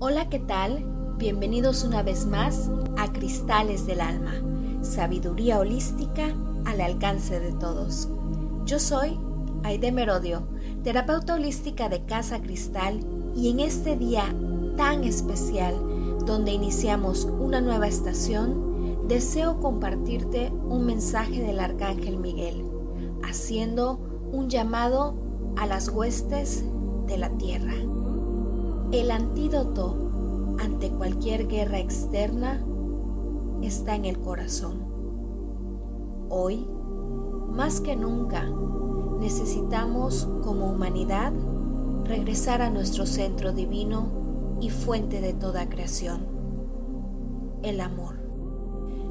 Hola, ¿qué tal? Bienvenidos una vez más a Cristales del Alma, sabiduría holística al alcance de todos. Yo soy Aide Merodio, terapeuta holística de Casa Cristal y en este día tan especial donde iniciamos una nueva estación, deseo compartirte un mensaje del Arcángel Miguel, haciendo un llamado a las huestes de la tierra. El antídoto ante cualquier guerra externa está en el corazón. Hoy, más que nunca, necesitamos como humanidad regresar a nuestro centro divino y fuente de toda creación, el amor.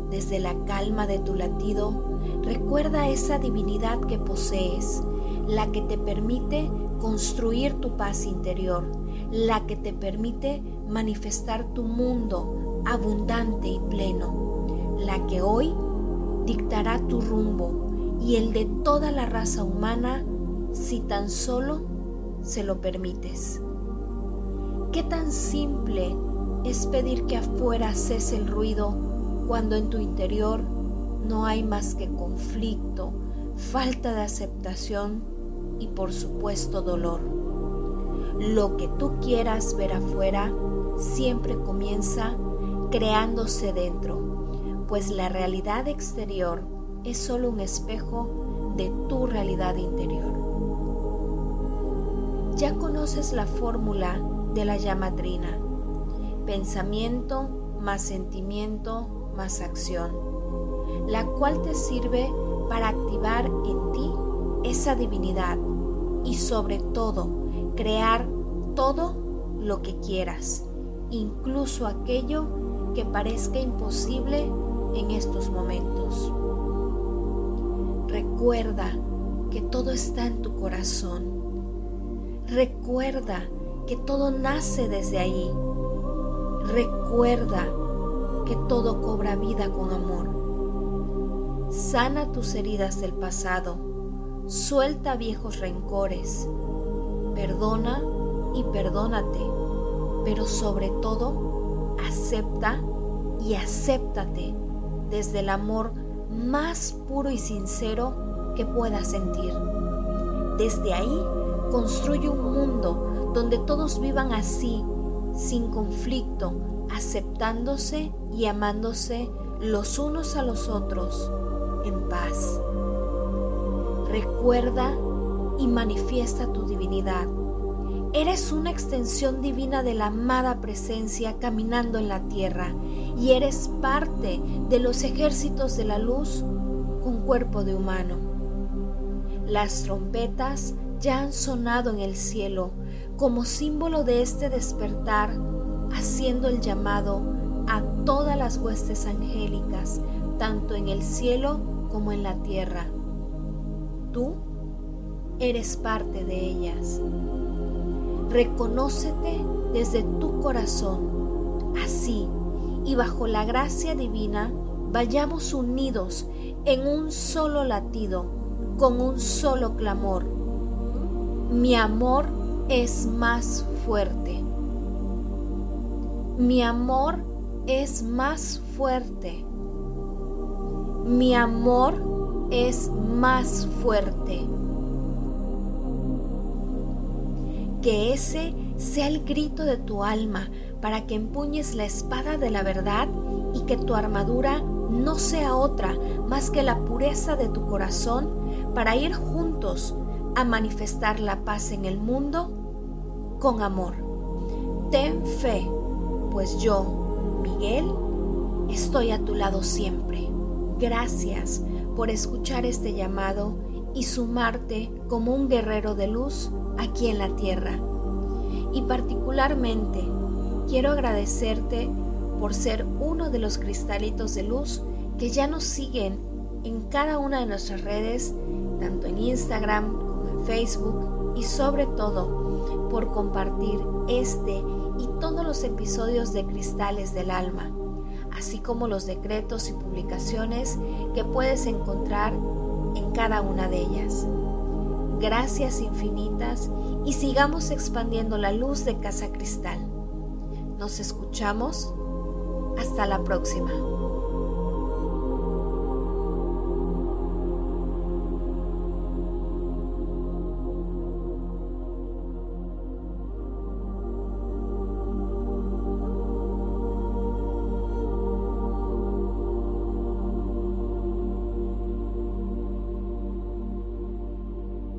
Desde la calma de tu latido, recuerda esa divinidad que posees, la que te permite construir tu paz interior, la que te permite manifestar tu mundo abundante y pleno, la que hoy dictará tu rumbo y el de toda la raza humana si tan solo se lo permites. ¿Qué tan simple es pedir que afuera cese el ruido cuando en tu interior no hay más que conflicto, falta de aceptación y por supuesto dolor? Lo que tú quieras ver afuera siempre comienza creándose dentro, pues la realidad exterior es solo un espejo de tu realidad interior. Ya conoces la fórmula de la llamadrina. Pensamiento más sentimiento más acción, la cual te sirve para activar en ti esa divinidad y sobre todo crear todo lo que quieras, incluso aquello que parezca imposible en estos momentos. Recuerda que todo está en tu corazón. Recuerda que todo nace desde ahí. Recuerda que todo cobra vida con amor. Sana tus heridas del pasado. Suelta viejos rencores. Perdona y perdónate. Pero sobre todo, acepta y acéptate desde el amor más puro y sincero que puedas sentir. Desde ahí, construye un mundo donde todos vivan así, sin conflicto, aceptándose y amándose los unos a los otros en paz. Recuerda y manifiesta tu divinidad. Eres una extensión divina de la amada presencia caminando en la tierra y eres parte de los ejércitos de la luz con cuerpo de humano. Las trompetas ya han sonado en el cielo como símbolo de este despertar, haciendo el llamado a todas las huestes angélicas, tanto en el cielo como en la tierra. Tú eres parte de ellas. Reconócete desde tu corazón, así, y bajo la gracia divina, vayamos unidos en un solo latido, con un solo clamor. Mi amor es más fuerte. Mi amor es más fuerte. Mi amor es más fuerte. Que ese sea el grito de tu alma para que empuñes la espada de la verdad y que tu armadura no sea otra más que la pureza de tu corazón para ir juntos a manifestar la paz en el mundo con amor. Ten fe, pues yo, Miguel, estoy a tu lado siempre. Gracias por escuchar este llamado y sumarte como un guerrero de luz aquí en la tierra. Y particularmente quiero agradecerte por ser uno de los cristalitos de luz que ya nos siguen en cada una de nuestras redes, tanto en Instagram Facebook y sobre todo por compartir este y todos los episodios de Cristales del Alma, así como los decretos y publicaciones que puedes encontrar en cada una de ellas. Gracias infinitas y sigamos expandiendo la luz de Casa Cristal. Nos escuchamos. Hasta la próxima.